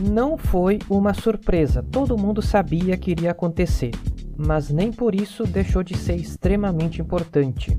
Não foi uma surpresa, todo mundo sabia que iria acontecer, mas nem por isso deixou de ser extremamente importante.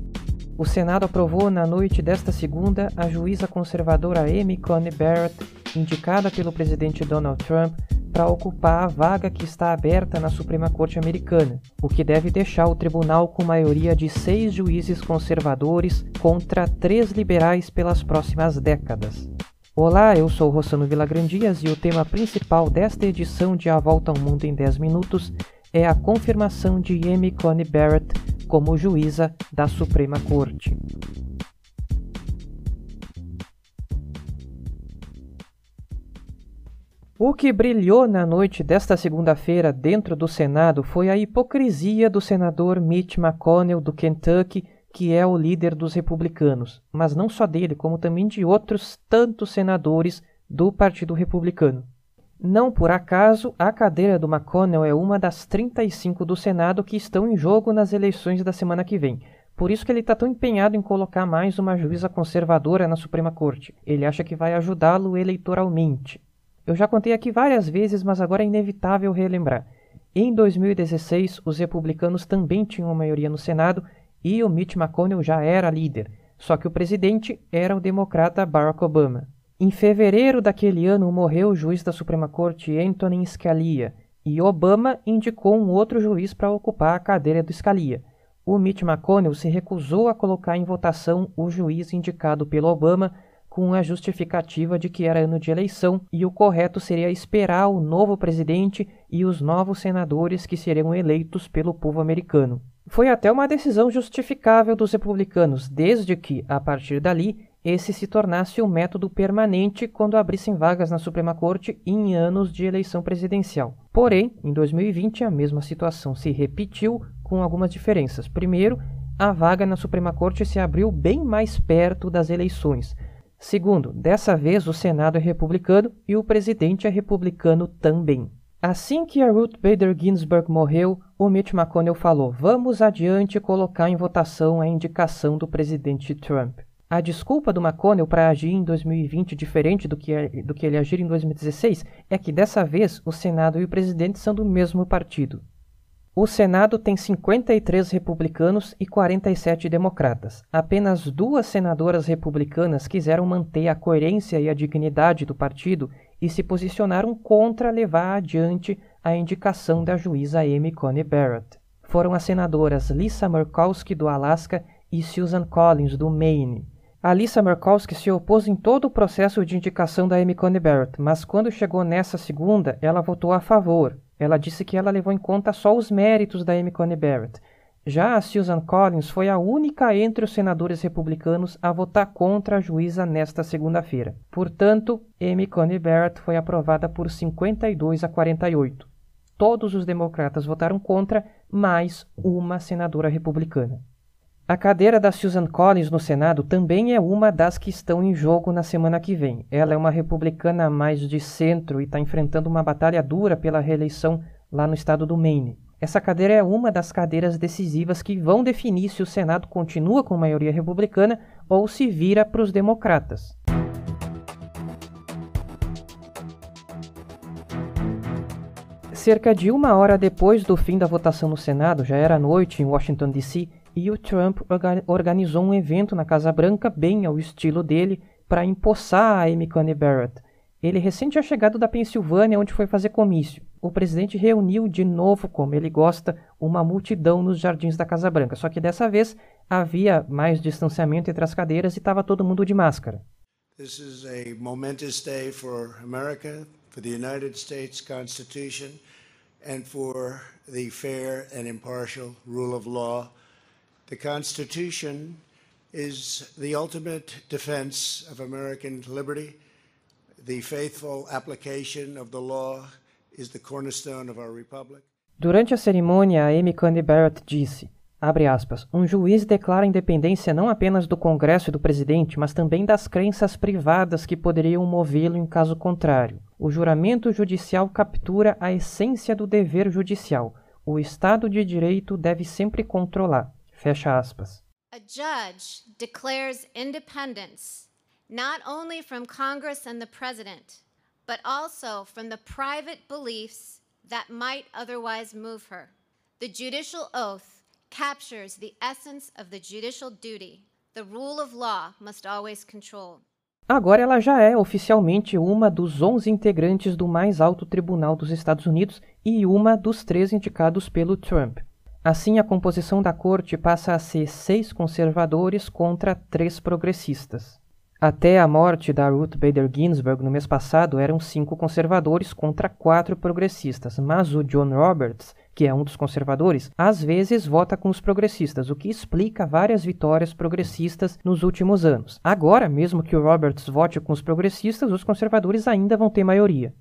O Senado aprovou na noite desta segunda a juíza conservadora Amy Coney Barrett, indicada pelo presidente Donald Trump para ocupar a vaga que está aberta na Suprema Corte Americana, o que deve deixar o tribunal com maioria de seis juízes conservadores contra três liberais pelas próximas décadas. Olá, eu sou Rossano Vilagrandias e o tema principal desta edição de A Volta ao Mundo em 10 Minutos é a confirmação de Amy Coney Barrett como juíza da Suprema Corte. O que brilhou na noite desta segunda-feira dentro do Senado foi a hipocrisia do senador Mitch McConnell do Kentucky que é o líder dos republicanos, mas não só dele, como também de outros tantos senadores do Partido Republicano. Não por acaso, a cadeira do McConnell é uma das 35 do Senado que estão em jogo nas eleições da semana que vem. Por isso que ele está tão empenhado em colocar mais uma juíza conservadora na Suprema Corte. Ele acha que vai ajudá-lo eleitoralmente. Eu já contei aqui várias vezes, mas agora é inevitável relembrar. Em 2016, os republicanos também tinham maioria no Senado e o Mitch McConnell já era líder, só que o presidente era o democrata Barack Obama. Em fevereiro daquele ano morreu o juiz da Suprema Corte Antonin Scalia e Obama indicou um outro juiz para ocupar a cadeira do Scalia. O Mitch McConnell se recusou a colocar em votação o juiz indicado pelo Obama com a justificativa de que era ano de eleição e o correto seria esperar o novo presidente e os novos senadores que seriam eleitos pelo povo americano. Foi até uma decisão justificável dos republicanos, desde que, a partir dali, esse se tornasse um método permanente quando abrissem vagas na Suprema Corte em anos de eleição presidencial. Porém, em 2020, a mesma situação se repetiu com algumas diferenças. Primeiro, a vaga na Suprema Corte se abriu bem mais perto das eleições. Segundo, dessa vez o Senado é republicano e o presidente é republicano também. Assim que a Ruth Bader Ginsburg morreu, o Mitch McConnell falou: Vamos adiante colocar em votação a indicação do presidente Trump. A desculpa do McConnell para agir em 2020 diferente do que, é, do que ele agir em 2016 é que dessa vez o Senado e o presidente são do mesmo partido. O Senado tem 53 republicanos e 47 democratas. Apenas duas senadoras republicanas quiseram manter a coerência e a dignidade do partido e se posicionaram contra levar adiante a indicação da juíza Amy Coney Barrett. Foram as senadoras Lisa Murkowski, do Alasca, e Susan Collins, do Maine. A Lisa Murkowski se opôs em todo o processo de indicação da Amy Coney Barrett, mas quando chegou nessa segunda, ela votou a favor. Ela disse que ela levou em conta só os méritos da Amy Coney Barrett já Susan Collins foi a única entre os senadores republicanos a votar contra a juíza nesta segunda-feira. Portanto, Amy Coney Barrett foi aprovada por 52 a 48. Todos os democratas votaram contra, mais uma senadora republicana. A cadeira da Susan Collins no Senado também é uma das que estão em jogo na semana que vem. Ela é uma republicana mais de centro e está enfrentando uma batalha dura pela reeleição lá no estado do Maine. Essa cadeira é uma das cadeiras decisivas que vão definir se o Senado continua com maioria republicana ou se vira para os democratas. Cerca de uma hora depois do fim da votação no Senado, já era noite em Washington, D.C., e o Trump organizou um evento na Casa Branca, bem ao estilo dele, para empossar a Amy Coney Barrett. Ele recém tinha chegado da Pensilvânia, onde foi fazer comício o presidente reuniu de novo, como ele gosta, uma multidão nos jardins da Casa Branca. Só que dessa vez havia mais distanciamento entre as cadeiras e estava todo mundo de máscara. This is a momentous day for America, for the United States Constitution, and for the fair and impartial rule of law. The Constitution is the ultimate defense of American liberty. The faithful application of the law Durante a cerimônia, Amy Coney Barrett disse, aspas, um juiz declara a independência não apenas do Congresso e do presidente, mas também das crenças privadas que poderiam movê-lo em caso contrário. O juramento judicial captura a essência do dever judicial. O Estado de Direito deve sempre controlar. Fecha aspas. A judge declares independence not only from Congress and the President, but also from the private beliefs that might otherwise move her. The judicial oath captures the essence of the judicial duty. The rule of law must always control. Agora ela já é oficialmente uma dos 11 integrantes do mais alto tribunal dos Estados Unidos e uma dos três indicados pelo Trump. Assim, a composição da corte passa a ser seis conservadores contra três progressistas. Até a morte da Ruth Bader Ginsburg no mês passado, eram cinco conservadores contra quatro progressistas, mas o John Roberts, que é um dos conservadores, às vezes vota com os progressistas, o que explica várias vitórias progressistas nos últimos anos. Agora, mesmo que o Roberts vote com os progressistas, os conservadores ainda vão ter maioria.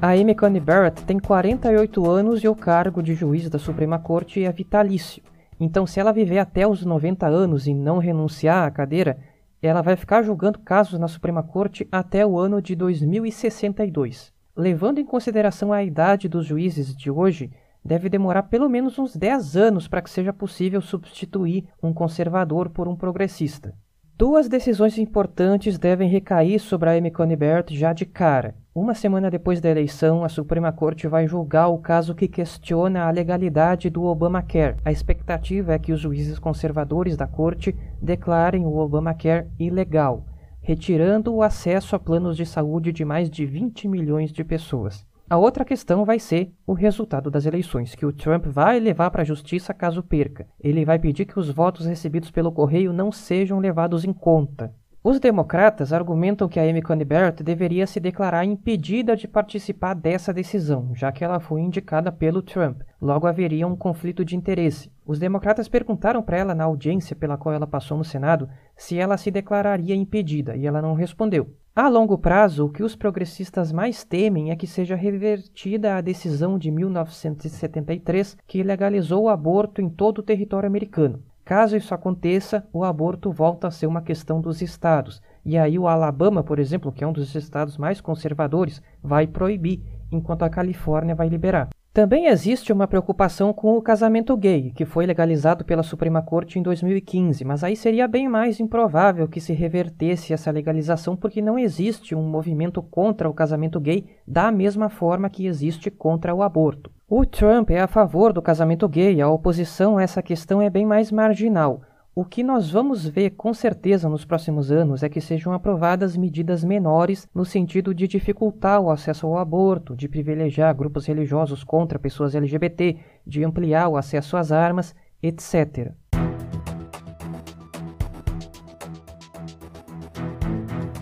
A Amy Coney Barrett tem 48 anos e o cargo de juiz da Suprema Corte é vitalício. Então, se ela viver até os 90 anos e não renunciar à cadeira, ela vai ficar julgando casos na Suprema Corte até o ano de 2062. Levando em consideração a idade dos juízes de hoje, deve demorar pelo menos uns 10 anos para que seja possível substituir um conservador por um progressista. Duas decisões importantes devem recair sobre a Amy Coney Barrett já de cara. Uma semana depois da eleição, a Suprema Corte vai julgar o caso que questiona a legalidade do Obamacare. A expectativa é que os juízes conservadores da Corte declarem o Obamacare ilegal, retirando o acesso a planos de saúde de mais de 20 milhões de pessoas. A outra questão vai ser o resultado das eleições, que o Trump vai levar para a justiça caso perca. Ele vai pedir que os votos recebidos pelo correio não sejam levados em conta. Os democratas argumentam que a Amy Coney Barrett deveria se declarar impedida de participar dessa decisão, já que ela foi indicada pelo Trump. Logo haveria um conflito de interesse. Os democratas perguntaram para ela na audiência pela qual ela passou no Senado se ela se declararia impedida, e ela não respondeu. A longo prazo, o que os progressistas mais temem é que seja revertida a decisão de 1973 que legalizou o aborto em todo o território americano. Caso isso aconteça, o aborto volta a ser uma questão dos estados. E aí o Alabama, por exemplo, que é um dos estados mais conservadores, vai proibir, enquanto a Califórnia vai liberar. Também existe uma preocupação com o casamento gay, que foi legalizado pela Suprema Corte em 2015, mas aí seria bem mais improvável que se revertesse essa legalização porque não existe um movimento contra o casamento gay da mesma forma que existe contra o aborto. O Trump é a favor do casamento gay, a oposição a essa questão é bem mais marginal. O que nós vamos ver com certeza nos próximos anos é que sejam aprovadas medidas menores no sentido de dificultar o acesso ao aborto, de privilegiar grupos religiosos contra pessoas LGBT, de ampliar o acesso às armas, etc.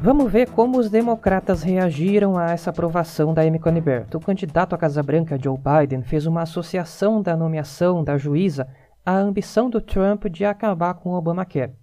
Vamos ver como os democratas reagiram a essa aprovação da Amy Coney Barrett. O candidato à Casa Branca, Joe Biden, fez uma associação da nomeação da juíza a ambição do Trump de acabar com o Obamacare.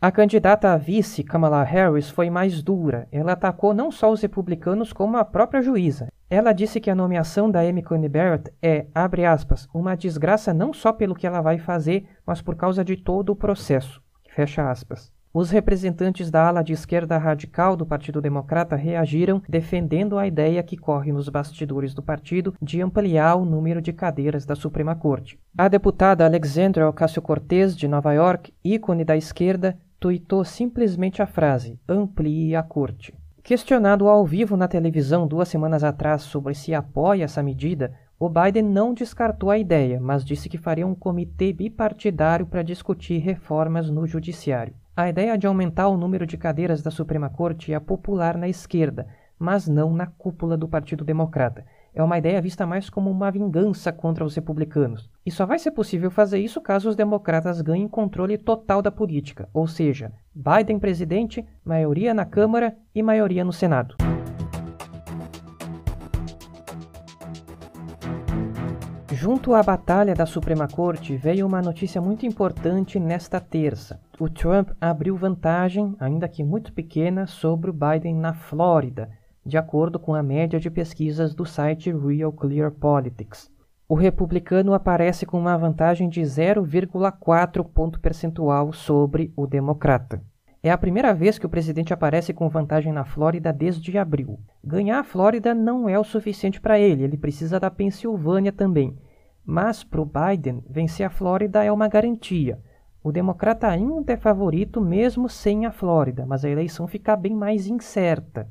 A candidata a vice, Kamala Harris, foi mais dura. Ela atacou não só os republicanos, como a própria juíza. Ela disse que a nomeação da Amy Coney Barrett é, abre aspas, uma desgraça não só pelo que ela vai fazer, mas por causa de todo o processo. Fecha aspas. Os representantes da ala de esquerda radical do Partido Democrata reagiram defendendo a ideia que corre nos bastidores do partido de ampliar o número de cadeiras da Suprema Corte. A deputada Alexandra Ocasio-Cortez, de Nova York, ícone da esquerda, tuitou simplesmente a frase: amplie a corte. Questionado ao vivo na televisão duas semanas atrás sobre se apoia essa medida, o Biden não descartou a ideia, mas disse que faria um comitê bipartidário para discutir reformas no judiciário. A ideia de aumentar o número de cadeiras da Suprema Corte é popular na esquerda, mas não na cúpula do Partido Democrata. É uma ideia vista mais como uma vingança contra os republicanos. E só vai ser possível fazer isso caso os democratas ganhem controle total da política, ou seja, Biden presidente, maioria na Câmara e maioria no Senado. Junto à batalha da Suprema Corte veio uma notícia muito importante nesta terça. O Trump abriu vantagem, ainda que muito pequena, sobre o Biden na Flórida, de acordo com a média de pesquisas do site Real Clear Politics. O republicano aparece com uma vantagem de 0,4 ponto percentual sobre o democrata. É a primeira vez que o presidente aparece com vantagem na Flórida desde abril. Ganhar a Flórida não é o suficiente para ele, ele precisa da Pensilvânia também. Mas para o Biden, vencer a Flórida é uma garantia. O democrata ainda é favorito mesmo sem a Flórida, mas a eleição fica bem mais incerta.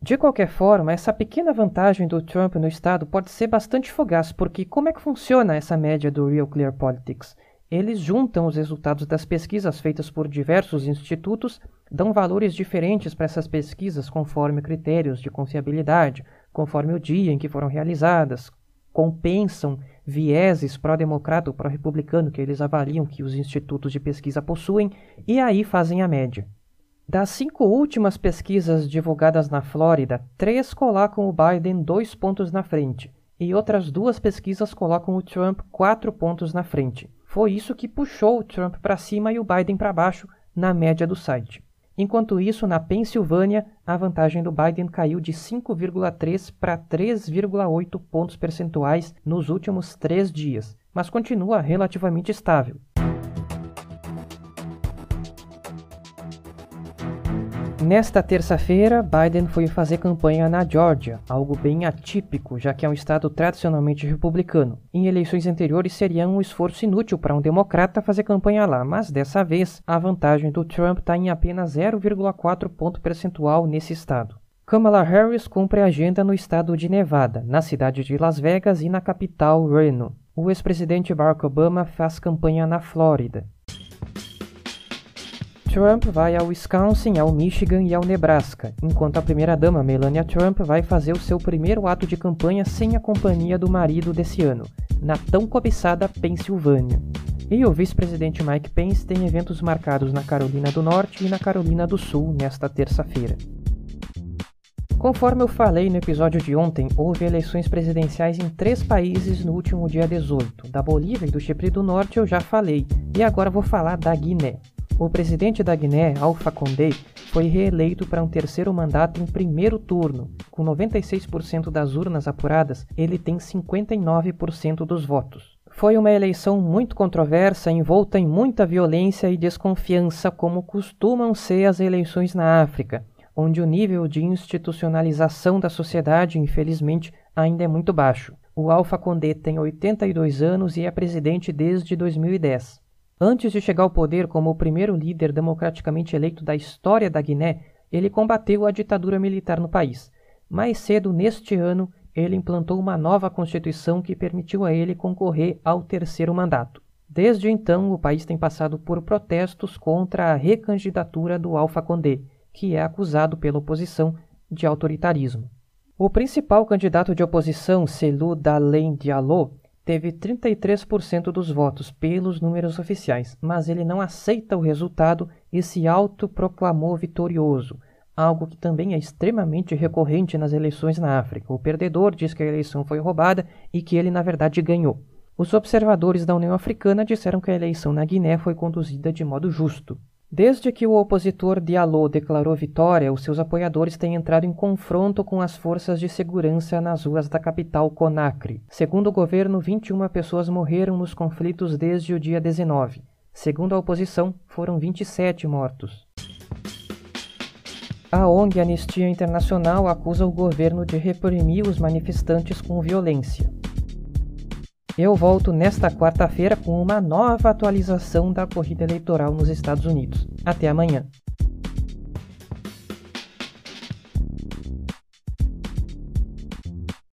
De qualquer forma, essa pequena vantagem do Trump no estado pode ser bastante fugaz, porque como é que funciona essa média do Real Clear Politics? Eles juntam os resultados das pesquisas feitas por diversos institutos, dão valores diferentes para essas pesquisas conforme critérios de confiabilidade, conforme o dia em que foram realizadas, compensam vieses pró-democrata ou pró-republicano que eles avaliam que os institutos de pesquisa possuem e aí fazem a média. Das cinco últimas pesquisas divulgadas na Flórida, três colocam o Biden dois pontos na frente, e outras duas pesquisas colocam o Trump quatro pontos na frente. Foi isso que puxou o Trump para cima e o Biden para baixo na média do site. Enquanto isso, na Pensilvânia, a vantagem do Biden caiu de 5,3 para 3,8 pontos percentuais nos últimos três dias, mas continua relativamente estável. Nesta terça-feira, Biden foi fazer campanha na Geórgia, algo bem atípico, já que é um estado tradicionalmente republicano. Em eleições anteriores seria um esforço inútil para um democrata fazer campanha lá, mas dessa vez a vantagem do Trump está em apenas 0,4 ponto percentual nesse estado. Kamala Harris cumpre a agenda no estado de Nevada, na cidade de Las Vegas e na capital Reno. O ex-presidente Barack Obama faz campanha na Flórida. Trump vai ao Wisconsin, ao Michigan e ao Nebraska, enquanto a primeira-dama Melania Trump vai fazer o seu primeiro ato de campanha sem a companhia do marido desse ano, na tão cobiçada Pensilvânia. E o vice-presidente Mike Pence tem eventos marcados na Carolina do Norte e na Carolina do Sul nesta terça-feira. Conforme eu falei no episódio de ontem, houve eleições presidenciais em três países no último dia 18. Da Bolívia e do Chipre do Norte eu já falei, e agora vou falar da Guiné. O presidente da Guiné, Alpha Condé, foi reeleito para um terceiro mandato em primeiro turno. Com 96% das urnas apuradas, ele tem 59% dos votos. Foi uma eleição muito controversa, envolta em muita violência e desconfiança, como costumam ser as eleições na África, onde o nível de institucionalização da sociedade, infelizmente, ainda é muito baixo. O Alpha Condé tem 82 anos e é presidente desde 2010. Antes de chegar ao poder como o primeiro líder democraticamente eleito da história da Guiné, ele combateu a ditadura militar no país. Mais cedo neste ano, ele implantou uma nova constituição que permitiu a ele concorrer ao terceiro mandato. Desde então, o país tem passado por protestos contra a recandidatura do Alpha Condé, que é acusado pela oposição de autoritarismo. O principal candidato de oposição, Selou Dalein Diallo, teve 33% dos votos pelos números oficiais, mas ele não aceita o resultado e se autoproclamou vitorioso, algo que também é extremamente recorrente nas eleições na África. O perdedor diz que a eleição foi roubada e que ele, na verdade, ganhou. Os observadores da União Africana disseram que a eleição na Guiné foi conduzida de modo justo. Desde que o opositor Diallo declarou vitória, os seus apoiadores têm entrado em confronto com as forças de segurança nas ruas da capital Conakry. Segundo o governo, 21 pessoas morreram nos conflitos desde o dia 19. Segundo a oposição, foram 27 mortos. A ONG Anistia Internacional acusa o governo de reprimir os manifestantes com violência. Eu volto nesta quarta-feira com uma nova atualização da corrida eleitoral nos Estados Unidos. Até amanhã.